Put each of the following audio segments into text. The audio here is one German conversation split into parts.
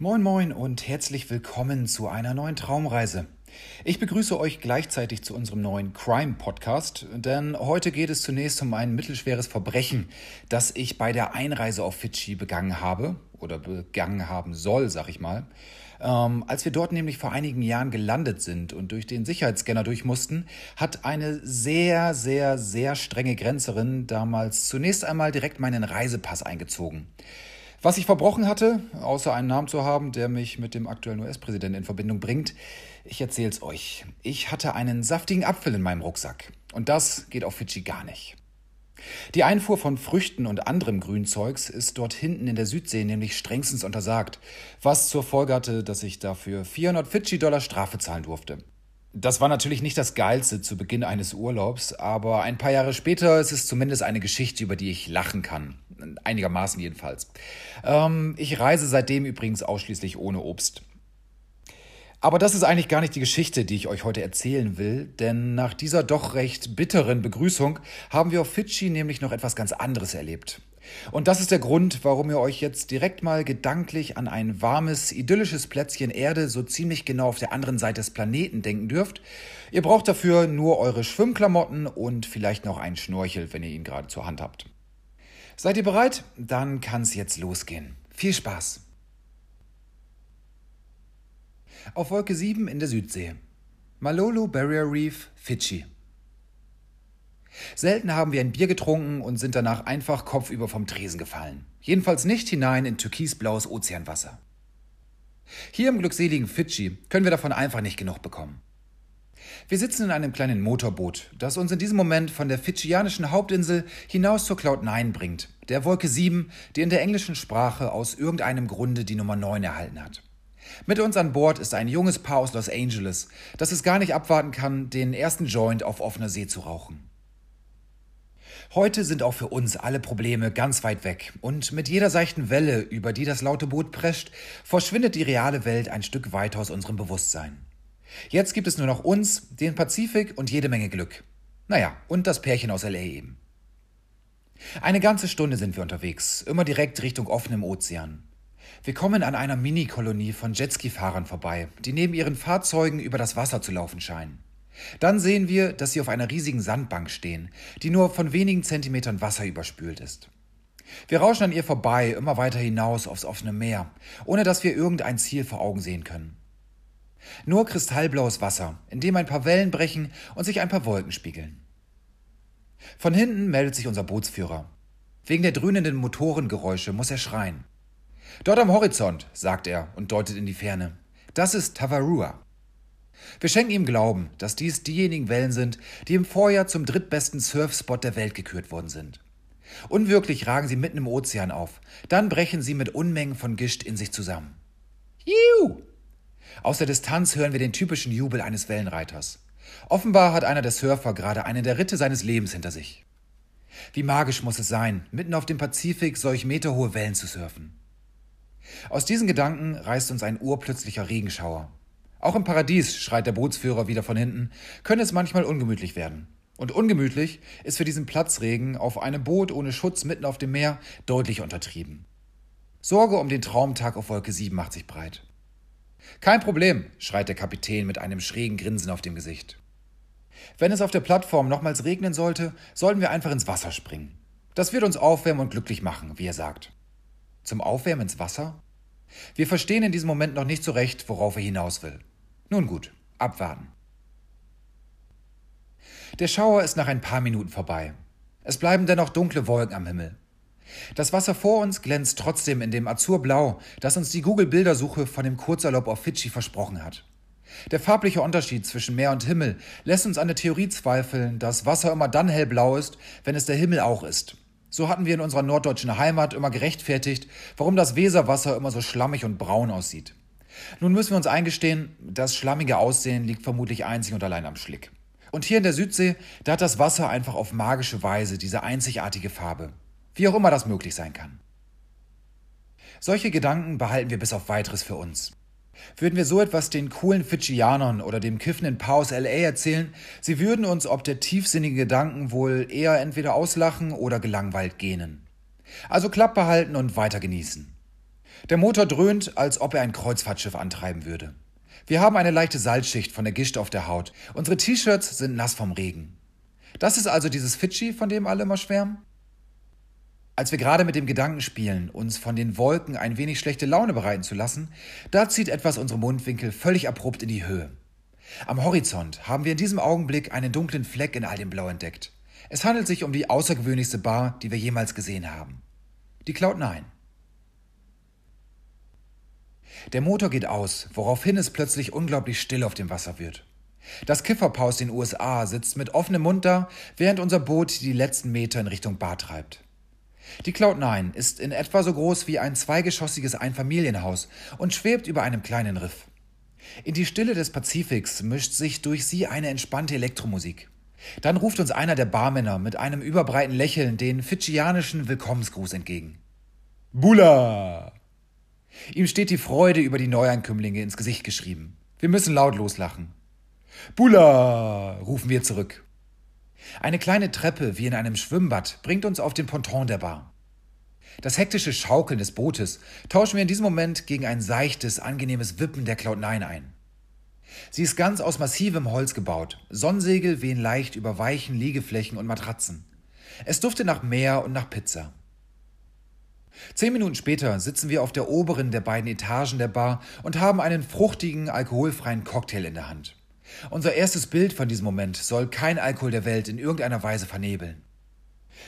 Moin moin und herzlich willkommen zu einer neuen Traumreise. Ich begrüße euch gleichzeitig zu unserem neuen Crime Podcast, denn heute geht es zunächst um ein mittelschweres Verbrechen, das ich bei der Einreise auf Fidschi begangen habe oder begangen haben soll, sag ich mal. Ähm, als wir dort nämlich vor einigen Jahren gelandet sind und durch den Sicherheitsscanner durch mussten, hat eine sehr, sehr, sehr strenge Grenzerin damals zunächst einmal direkt meinen Reisepass eingezogen. Was ich verbrochen hatte, außer einen Namen zu haben, der mich mit dem aktuellen US-Präsidenten in Verbindung bringt, ich erzähl's euch. Ich hatte einen saftigen Apfel in meinem Rucksack. Und das geht auf Fidschi gar nicht. Die Einfuhr von Früchten und anderem Grünzeugs ist dort hinten in der Südsee nämlich strengstens untersagt, was zur Folge hatte, dass ich dafür 400 Fidschi-Dollar Strafe zahlen durfte. Das war natürlich nicht das Geilste zu Beginn eines Urlaubs, aber ein paar Jahre später ist es zumindest eine Geschichte, über die ich lachen kann. Einigermaßen jedenfalls. Ähm, ich reise seitdem übrigens ausschließlich ohne Obst. Aber das ist eigentlich gar nicht die Geschichte, die ich euch heute erzählen will, denn nach dieser doch recht bitteren Begrüßung haben wir auf Fidschi nämlich noch etwas ganz anderes erlebt. Und das ist der Grund, warum ihr euch jetzt direkt mal gedanklich an ein warmes, idyllisches Plätzchen Erde so ziemlich genau auf der anderen Seite des Planeten denken dürft. Ihr braucht dafür nur eure Schwimmklamotten und vielleicht noch einen Schnorchel, wenn ihr ihn gerade zur Hand habt. Seid ihr bereit? Dann kann es jetzt losgehen. Viel Spaß! Auf Wolke 7 in der Südsee. Malolo Barrier Reef, Fidschi. Selten haben wir ein Bier getrunken und sind danach einfach kopfüber vom Tresen gefallen. Jedenfalls nicht hinein in türkisblaues Ozeanwasser. Hier im glückseligen Fidschi können wir davon einfach nicht genug bekommen. Wir sitzen in einem kleinen Motorboot, das uns in diesem Moment von der fidschianischen Hauptinsel hinaus zur Cloud 9 bringt, der Wolke 7, die in der englischen Sprache aus irgendeinem Grunde die Nummer 9 erhalten hat. Mit uns an Bord ist ein junges Paar aus Los Angeles, das es gar nicht abwarten kann, den ersten Joint auf offener See zu rauchen. Heute sind auch für uns alle Probleme ganz weit weg und mit jeder seichten Welle, über die das laute Boot prescht, verschwindet die reale Welt ein Stück weiter aus unserem Bewusstsein. Jetzt gibt es nur noch uns, den Pazifik und jede Menge Glück. Naja, und das Pärchen aus LA eben. Eine ganze Stunde sind wir unterwegs, immer direkt Richtung offenem Ozean. Wir kommen an einer Mini-Kolonie von Jetski-Fahrern vorbei, die neben ihren Fahrzeugen über das Wasser zu laufen scheinen. Dann sehen wir, dass sie auf einer riesigen Sandbank stehen, die nur von wenigen Zentimetern Wasser überspült ist. Wir rauschen an ihr vorbei, immer weiter hinaus aufs offene Meer, ohne dass wir irgendein Ziel vor Augen sehen können. Nur kristallblaues Wasser, in dem ein paar Wellen brechen und sich ein paar Wolken spiegeln. Von hinten meldet sich unser Bootsführer. Wegen der dröhnenden Motorengeräusche muss er schreien. Dort am Horizont, sagt er und deutet in die Ferne. Das ist Tavarua. Wir schenken ihm Glauben, dass dies diejenigen Wellen sind, die im Vorjahr zum drittbesten Surfspot der Welt gekürt worden sind. Unwirklich ragen sie mitten im Ozean auf, dann brechen sie mit Unmengen von Gischt in sich zusammen. Juhu! Aus der Distanz hören wir den typischen Jubel eines Wellenreiters. Offenbar hat einer der Surfer gerade eine der Ritte seines Lebens hinter sich. Wie magisch muss es sein, mitten auf dem Pazifik solch meterhohe Wellen zu surfen. Aus diesen Gedanken reißt uns ein urplötzlicher Regenschauer. Auch im Paradies, schreit der Bootsführer wieder von hinten, könne es manchmal ungemütlich werden. Und ungemütlich ist für diesen Platzregen auf einem Boot ohne Schutz mitten auf dem Meer deutlich untertrieben. Sorge um den Traumtag auf Wolke 7 macht sich breit. Kein Problem, schreit der Kapitän mit einem schrägen Grinsen auf dem Gesicht. Wenn es auf der Plattform nochmals regnen sollte, sollten wir einfach ins Wasser springen. Das wird uns aufwärmen und glücklich machen, wie er sagt. Zum Aufwärmen ins Wasser? Wir verstehen in diesem Moment noch nicht so recht, worauf er hinaus will. Nun gut, abwarten. Der Schauer ist nach ein paar Minuten vorbei. Es bleiben dennoch dunkle Wolken am Himmel. Das Wasser vor uns glänzt trotzdem in dem Azurblau, das uns die Google-Bildersuche von dem Kurzurlaub auf Fidschi versprochen hat. Der farbliche Unterschied zwischen Meer und Himmel lässt uns an der Theorie zweifeln, dass Wasser immer dann hellblau ist, wenn es der Himmel auch ist. So hatten wir in unserer norddeutschen Heimat immer gerechtfertigt, warum das Weserwasser immer so schlammig und braun aussieht. Nun müssen wir uns eingestehen, das schlammige Aussehen liegt vermutlich einzig und allein am Schlick. Und hier in der Südsee, da hat das Wasser einfach auf magische Weise diese einzigartige Farbe. Wie auch immer das möglich sein kann. Solche Gedanken behalten wir bis auf weiteres für uns. Würden wir so etwas den coolen Fidschianern oder dem kiffenden Paar aus LA erzählen, sie würden uns ob der tiefsinnigen Gedanken wohl eher entweder auslachen oder gelangweilt gähnen. Also Klappe halten und weiter genießen. Der Motor dröhnt, als ob er ein Kreuzfahrtschiff antreiben würde. Wir haben eine leichte Salzschicht von der Gischt auf der Haut. Unsere T-Shirts sind nass vom Regen. Das ist also dieses Fidschi, von dem alle immer schwärmen? Als wir gerade mit dem Gedanken spielen, uns von den Wolken ein wenig schlechte Laune bereiten zu lassen, da zieht etwas unsere Mundwinkel völlig abrupt in die Höhe. Am Horizont haben wir in diesem Augenblick einen dunklen Fleck in all dem Blau entdeckt. Es handelt sich um die außergewöhnlichste Bar, die wir jemals gesehen haben. Die Cloud9. Der Motor geht aus, woraufhin es plötzlich unglaublich still auf dem Wasser wird. Das Kifferpaar aus den USA sitzt mit offenem Mund da, während unser Boot die letzten Meter in Richtung Bar treibt. Die Cloud9 ist in etwa so groß wie ein zweigeschossiges Einfamilienhaus und schwebt über einem kleinen Riff. In die Stille des Pazifiks mischt sich durch sie eine entspannte Elektromusik. Dann ruft uns einer der Barmänner mit einem überbreiten Lächeln den fidschianischen Willkommensgruß entgegen. Bula! Ihm steht die Freude über die Neuankömmlinge ins Gesicht geschrieben. Wir müssen laut loslachen. Bula! rufen wir zurück. Eine kleine Treppe wie in einem Schwimmbad bringt uns auf den Ponton der Bar. Das hektische Schaukeln des Bootes tauschen wir in diesem Moment gegen ein seichtes, angenehmes Wippen der Cloud9 ein. Sie ist ganz aus massivem Holz gebaut. Sonnensegel wehen leicht über weichen Liegeflächen und Matratzen. Es duftet nach Meer und nach Pizza. Zehn Minuten später sitzen wir auf der oberen der beiden Etagen der Bar und haben einen fruchtigen, alkoholfreien Cocktail in der Hand. Unser erstes Bild von diesem Moment soll kein Alkohol der Welt in irgendeiner Weise vernebeln.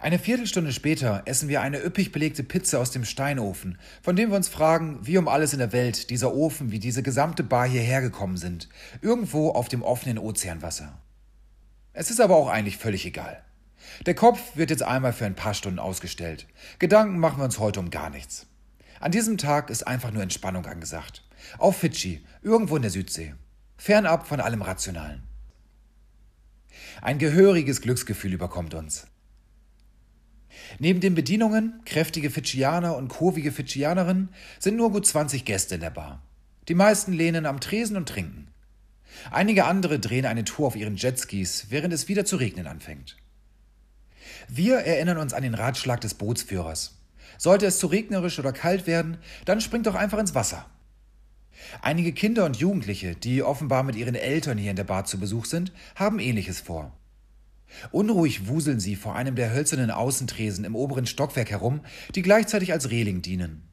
Eine Viertelstunde später essen wir eine üppig belegte Pizza aus dem Steinofen, von dem wir uns fragen, wie um alles in der Welt dieser Ofen wie diese gesamte Bar hierher gekommen sind, irgendwo auf dem offenen Ozeanwasser. Es ist aber auch eigentlich völlig egal. Der Kopf wird jetzt einmal für ein paar Stunden ausgestellt. Gedanken machen wir uns heute um gar nichts. An diesem Tag ist einfach nur Entspannung angesagt. Auf Fidschi, irgendwo in der Südsee. Fernab von allem Rationalen. Ein gehöriges Glücksgefühl überkommt uns. Neben den Bedienungen, kräftige Fidschianer und kurvige Fidschianerinnen, sind nur gut 20 Gäste in der Bar. Die meisten lehnen am Tresen und trinken. Einige andere drehen eine Tour auf ihren Jetskis, während es wieder zu regnen anfängt. Wir erinnern uns an den Ratschlag des Bootsführers. Sollte es zu regnerisch oder kalt werden, dann springt doch einfach ins Wasser. Einige Kinder und Jugendliche, die offenbar mit ihren Eltern hier in der Bar zu Besuch sind, haben ähnliches vor. Unruhig wuseln sie vor einem der hölzernen Außentresen im oberen Stockwerk herum, die gleichzeitig als Reling dienen.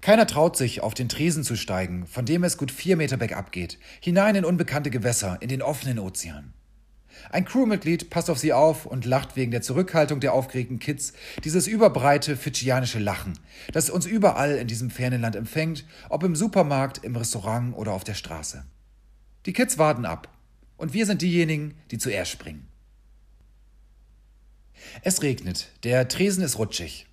Keiner traut sich, auf den Tresen zu steigen, von dem es gut vier Meter bergab geht, hinein in unbekannte Gewässer, in den offenen Ozean. Ein Crewmitglied passt auf sie auf und lacht wegen der Zurückhaltung der aufgeregten Kids dieses überbreite fidschianische Lachen, das uns überall in diesem fernen Land empfängt, ob im Supermarkt, im Restaurant oder auf der Straße. Die Kids warten ab. Und wir sind diejenigen, die zuerst springen. Es regnet, der Tresen ist rutschig.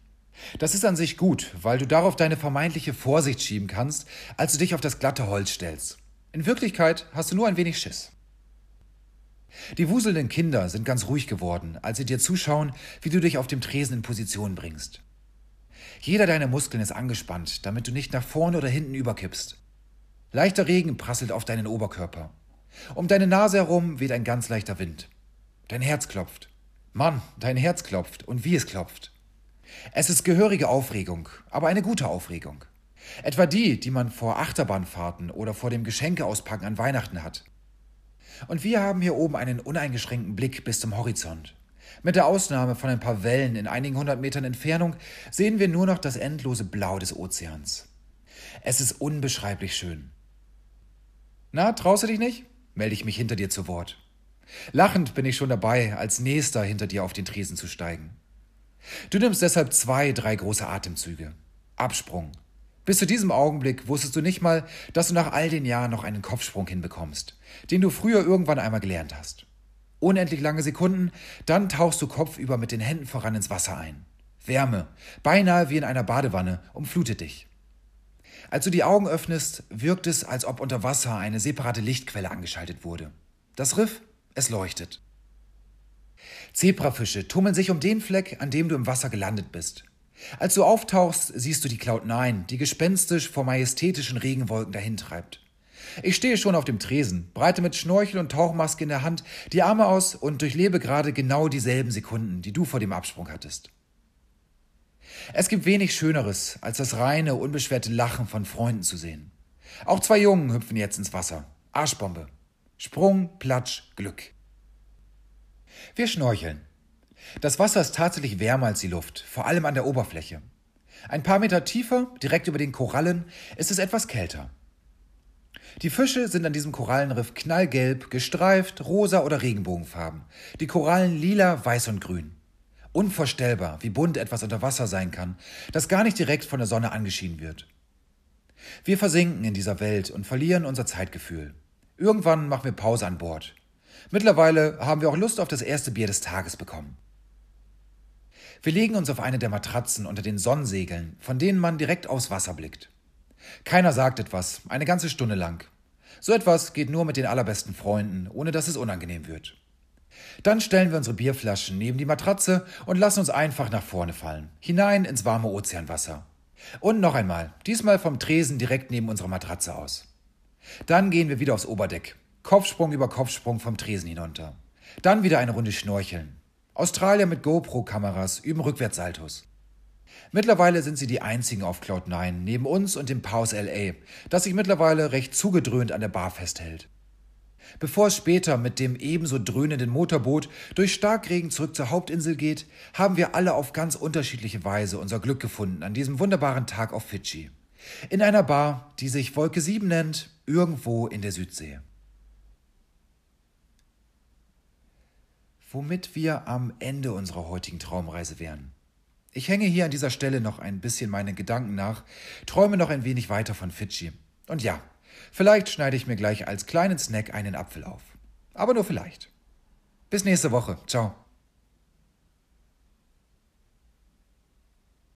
Das ist an sich gut, weil du darauf deine vermeintliche Vorsicht schieben kannst, als du dich auf das glatte Holz stellst. In Wirklichkeit hast du nur ein wenig Schiss. Die wuselnden Kinder sind ganz ruhig geworden, als sie dir zuschauen, wie du dich auf dem Tresen in Position bringst. Jeder deiner Muskeln ist angespannt, damit du nicht nach vorne oder hinten überkippst. Leichter Regen prasselt auf deinen Oberkörper. Um deine Nase herum weht ein ganz leichter Wind. Dein Herz klopft. Mann, dein Herz klopft und wie es klopft. Es ist gehörige Aufregung, aber eine gute Aufregung. Etwa die, die man vor Achterbahnfahrten oder vor dem Geschenkeauspacken an Weihnachten hat. Und wir haben hier oben einen uneingeschränkten Blick bis zum Horizont. Mit der Ausnahme von ein paar Wellen in einigen hundert Metern Entfernung sehen wir nur noch das endlose Blau des Ozeans. Es ist unbeschreiblich schön. Na, traust du dich nicht? melde ich mich hinter dir zu Wort. Lachend bin ich schon dabei, als Nächster hinter dir auf den Tresen zu steigen. Du nimmst deshalb zwei, drei große Atemzüge. Absprung. Bis zu diesem Augenblick wusstest du nicht mal, dass du nach all den Jahren noch einen Kopfsprung hinbekommst, den du früher irgendwann einmal gelernt hast. Unendlich lange Sekunden, dann tauchst du kopfüber mit den Händen voran ins Wasser ein. Wärme, beinahe wie in einer Badewanne, umflutet dich. Als du die Augen öffnest, wirkt es, als ob unter Wasser eine separate Lichtquelle angeschaltet wurde. Das Riff es leuchtet. Zebrafische tummeln sich um den Fleck, an dem du im Wasser gelandet bist. Als du auftauchst, siehst du die Cloud9, die gespenstisch vor majestätischen Regenwolken dahintreibt. Ich stehe schon auf dem Tresen, breite mit Schnorchel und Tauchmaske in der Hand die Arme aus und durchlebe gerade genau dieselben Sekunden, die du vor dem Absprung hattest. Es gibt wenig Schöneres, als das reine, unbeschwerte Lachen von Freunden zu sehen. Auch zwei Jungen hüpfen jetzt ins Wasser. Arschbombe. Sprung, Platsch, Glück. Wir schnorcheln. Das Wasser ist tatsächlich wärmer als die Luft, vor allem an der Oberfläche. Ein paar Meter tiefer, direkt über den Korallen, ist es etwas kälter. Die Fische sind an diesem Korallenriff knallgelb, gestreift, rosa oder regenbogenfarben. Die Korallen lila, weiß und grün. Unvorstellbar, wie bunt etwas unter Wasser sein kann, das gar nicht direkt von der Sonne angeschienen wird. Wir versinken in dieser Welt und verlieren unser Zeitgefühl. Irgendwann machen wir Pause an Bord. Mittlerweile haben wir auch Lust auf das erste Bier des Tages bekommen. Wir legen uns auf eine der Matratzen unter den Sonnensegeln, von denen man direkt aufs Wasser blickt. Keiner sagt etwas, eine ganze Stunde lang. So etwas geht nur mit den allerbesten Freunden, ohne dass es unangenehm wird. Dann stellen wir unsere Bierflaschen neben die Matratze und lassen uns einfach nach vorne fallen, hinein ins warme Ozeanwasser. Und noch einmal, diesmal vom Tresen direkt neben unserer Matratze aus. Dann gehen wir wieder aufs Oberdeck, Kopfsprung über Kopfsprung vom Tresen hinunter. Dann wieder eine Runde schnorcheln. Australier mit GoPro-Kameras üben Rückwärtssaltos. Mittlerweile sind sie die einzigen auf Cloud9 neben uns und dem Pause LA, das sich mittlerweile recht zugedröhnt an der Bar festhält. Bevor es später mit dem ebenso dröhnenden Motorboot durch Starkregen zurück zur Hauptinsel geht, haben wir alle auf ganz unterschiedliche Weise unser Glück gefunden an diesem wunderbaren Tag auf Fidschi. In einer Bar, die sich Wolke 7 nennt, irgendwo in der Südsee. Womit wir am Ende unserer heutigen Traumreise wären. Ich hänge hier an dieser Stelle noch ein bisschen meinen Gedanken nach, träume noch ein wenig weiter von Fidschi. Und ja, vielleicht schneide ich mir gleich als kleinen Snack einen Apfel auf. Aber nur vielleicht. Bis nächste Woche. Ciao.